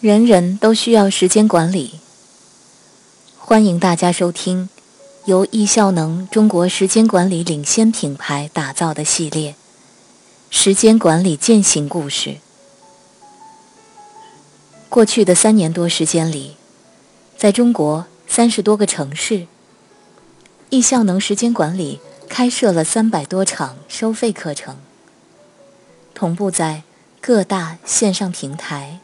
人人都需要时间管理。欢迎大家收听由易效能中国时间管理领先品牌打造的系列《时间管理践行故事》。过去的三年多时间里，在中国三十多个城市，易效能时间管理开设了三百多场收费课程，同步在各大线上平台。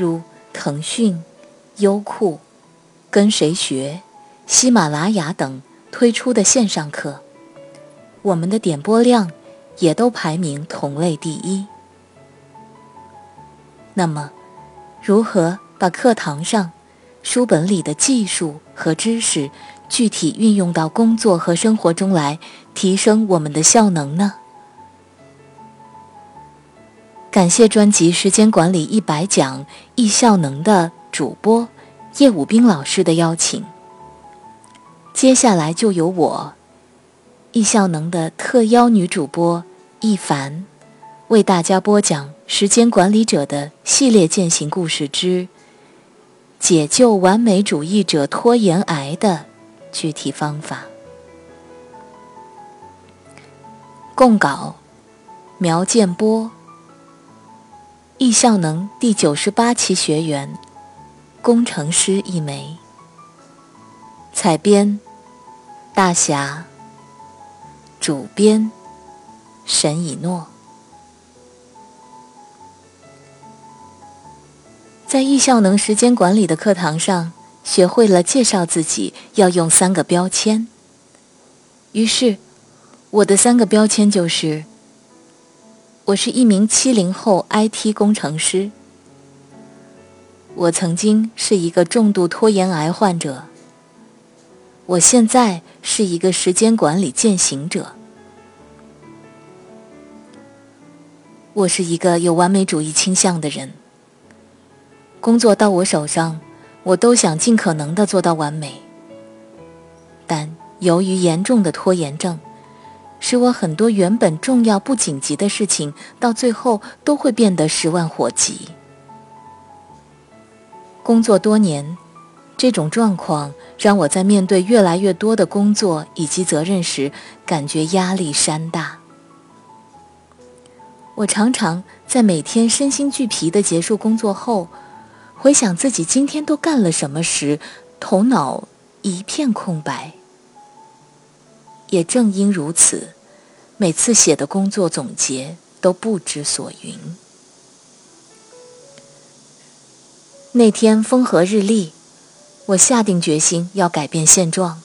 如腾讯、优酷、跟谁学、喜马拉雅等推出的线上课，我们的点播量也都排名同类第一。那么，如何把课堂上书本里的技术和知识具体运用到工作和生活中来，提升我们的效能呢？感谢专辑《时间管理一百讲》易效能的主播叶武兵老师的邀请。接下来就由我，易效能的特邀女主播易凡，为大家播讲《时间管理者的系列践行故事之解救完美主义者拖延癌的具体方法》。供稿：苗建波。易效能第九十八期学员，工程师一枚。采编：大侠。主编：沈以诺。在易效能时间管理的课堂上，学会了介绍自己要用三个标签。于是，我的三个标签就是。我是一名七零后 IT 工程师。我曾经是一个重度拖延癌患者。我现在是一个时间管理践行者。我是一个有完美主义倾向的人。工作到我手上，我都想尽可能的做到完美。但由于严重的拖延症。使我很多原本重要不紧急的事情，到最后都会变得十万火急。工作多年，这种状况让我在面对越来越多的工作以及责任时，感觉压力山大。我常常在每天身心俱疲的结束工作后，回想自己今天都干了什么时，头脑一片空白。也正因如此，每次写的工作总结都不知所云。那天风和日丽，我下定决心要改变现状。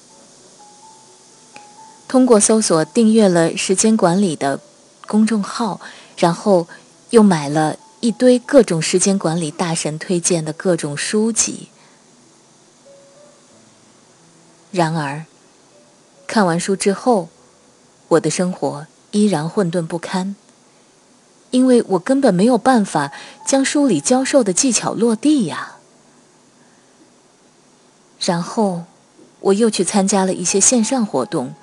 通过搜索订阅了时间管理的公众号，然后又买了一堆各种时间管理大神推荐的各种书籍。然而。看完书之后，我的生活依然混沌不堪，因为我根本没有办法将书里教授的技巧落地呀。然后，我又去参加了一些线上活动，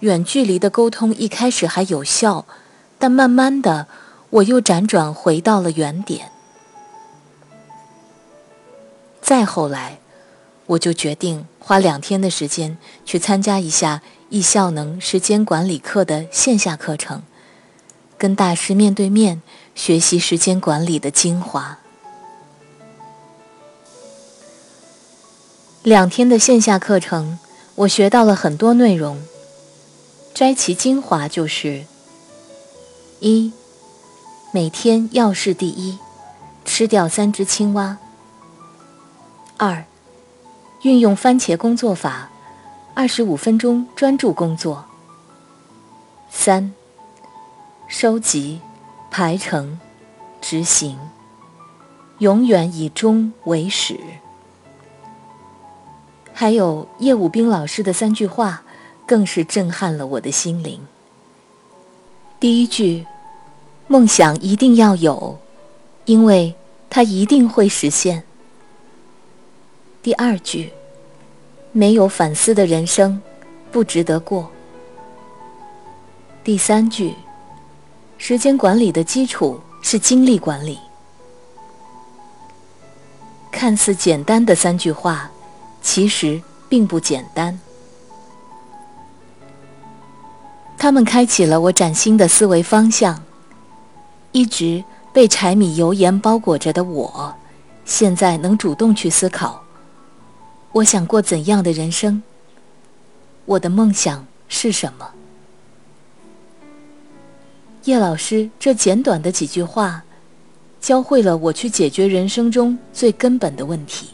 远距离的沟通一开始还有效，但慢慢的，我又辗转回到了原点。再后来。我就决定花两天的时间去参加一下易效能时间管理课的线下课程，跟大师面对面学习时间管理的精华。两天的线下课程，我学到了很多内容，摘其精华就是：一，每天要事第一，吃掉三只青蛙；二。运用番茄工作法，二十五分钟专注工作。三、收集、排程、执行，永远以终为始。还有叶武兵老师的三句话，更是震撼了我的心灵。第一句：梦想一定要有，因为它一定会实现。第二句，没有反思的人生不值得过。第三句，时间管理的基础是精力管理。看似简单的三句话，其实并不简单。他们开启了我崭新的思维方向。一直被柴米油盐包裹着的我，现在能主动去思考：我想过怎样的人生？我的梦想是什么？叶老师这简短的几句话，教会了我去解决人生中最根本的问题。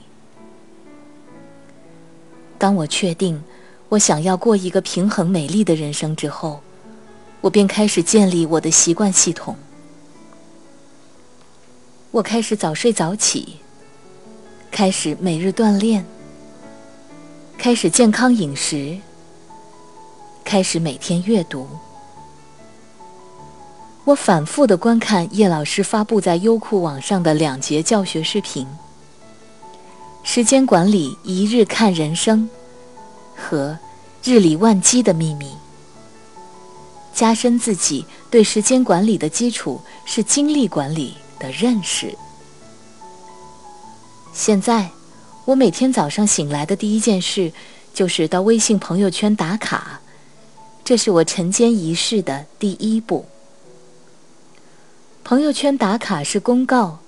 当我确定我想要过一个平衡美丽的人生之后，我便开始建立我的习惯系统。我开始早睡早起，开始每日锻炼，开始健康饮食，开始每天阅读。我反复的观看叶老师发布在优酷网上的两节教学视频：时间管理一日看人生和日理万机的秘密。加深自己对时间管理的基础是精力管理。的认识。现在，我每天早上醒来的第一件事就是到微信朋友圈打卡，这是我晨间仪式的第一步。朋友圈打卡是公告，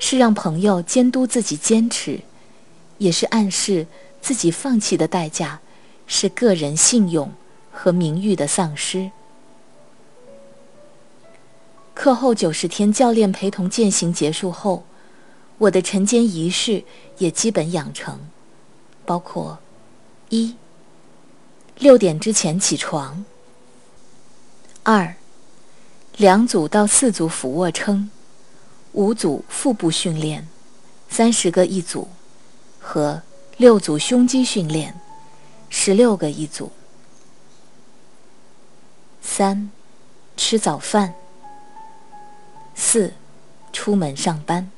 是让朋友监督自己坚持，也是暗示自己放弃的代价是个人信用和名誉的丧失。课后九十天教练陪同践行结束后，我的晨间仪式也基本养成，包括：一、六点之前起床；二、两组到四组俯卧撑，五组腹部训练，三十个一组，和六组胸肌训练，十六个一组；三、吃早饭。四，出门上班。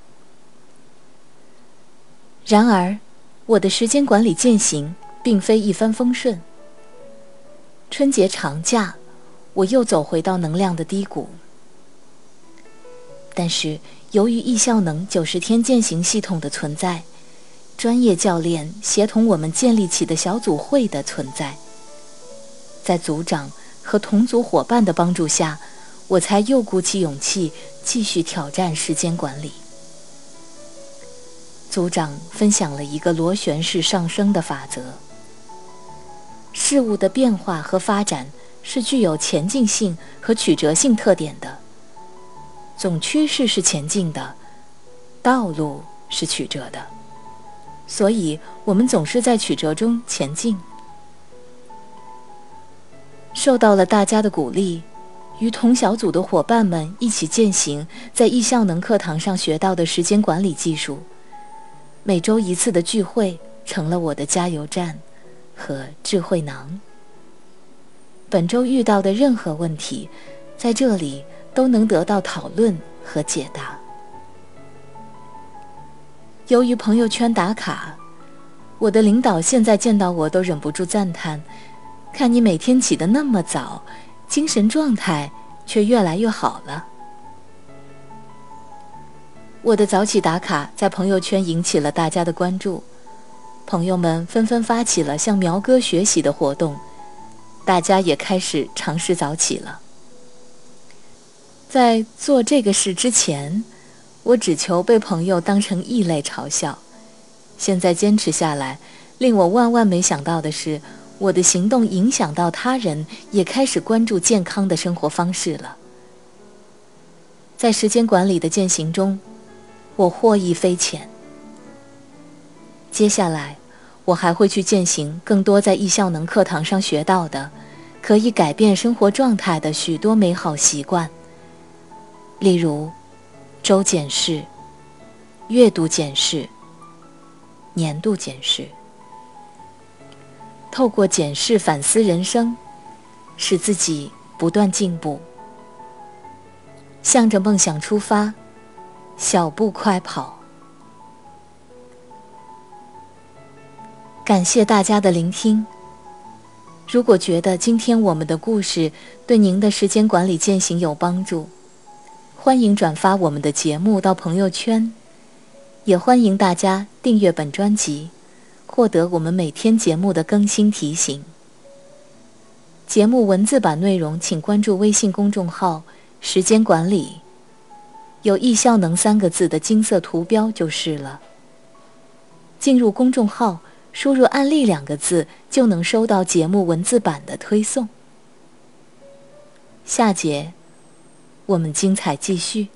然而，我的时间管理践行并非一帆风顺。春节长假，我又走回到能量的低谷。但是，由于易效能九十天践行系统的存在，专业教练协同我们建立起的小组会的存在，在组长和同组伙伴的帮助下。我才又鼓起勇气继续挑战时间管理。组长分享了一个螺旋式上升的法则：事物的变化和发展是具有前进性和曲折性特点的。总趋势是前进的，道路是曲折的，所以我们总是在曲折中前进。受到了大家的鼓励。与同小组的伙伴们一起践行在易效能课堂上学到的时间管理技术，每周一次的聚会成了我的加油站和智慧囊。本周遇到的任何问题，在这里都能得到讨论和解答。由于朋友圈打卡，我的领导现在见到我都忍不住赞叹：“看你每天起得那么早。”精神状态却越来越好了。我的早起打卡在朋友圈引起了大家的关注，朋友们纷纷发起了向苗哥学习的活动，大家也开始尝试早起了。在做这个事之前，我只求被朋友当成异类嘲笑，现在坚持下来，令我万万没想到的是。我的行动影响到他人，也开始关注健康的生活方式了。在时间管理的践行中，我获益匪浅。接下来，我还会去践行更多在易效能课堂上学到的，可以改变生活状态的许多美好习惯，例如周检视、月度检视、年度检视。透过检视反思人生，使自己不断进步，向着梦想出发，小步快跑。感谢大家的聆听。如果觉得今天我们的故事对您的时间管理践行有帮助，欢迎转发我们的节目到朋友圈，也欢迎大家订阅本专辑，获得我们每天节目的更新提醒。节目文字版内容，请关注微信公众号“时间管理”，有“易效能”三个字的金色图标就是了。进入公众号，输入“案例”两个字，就能收到节目文字版的推送。下节我们精彩继续。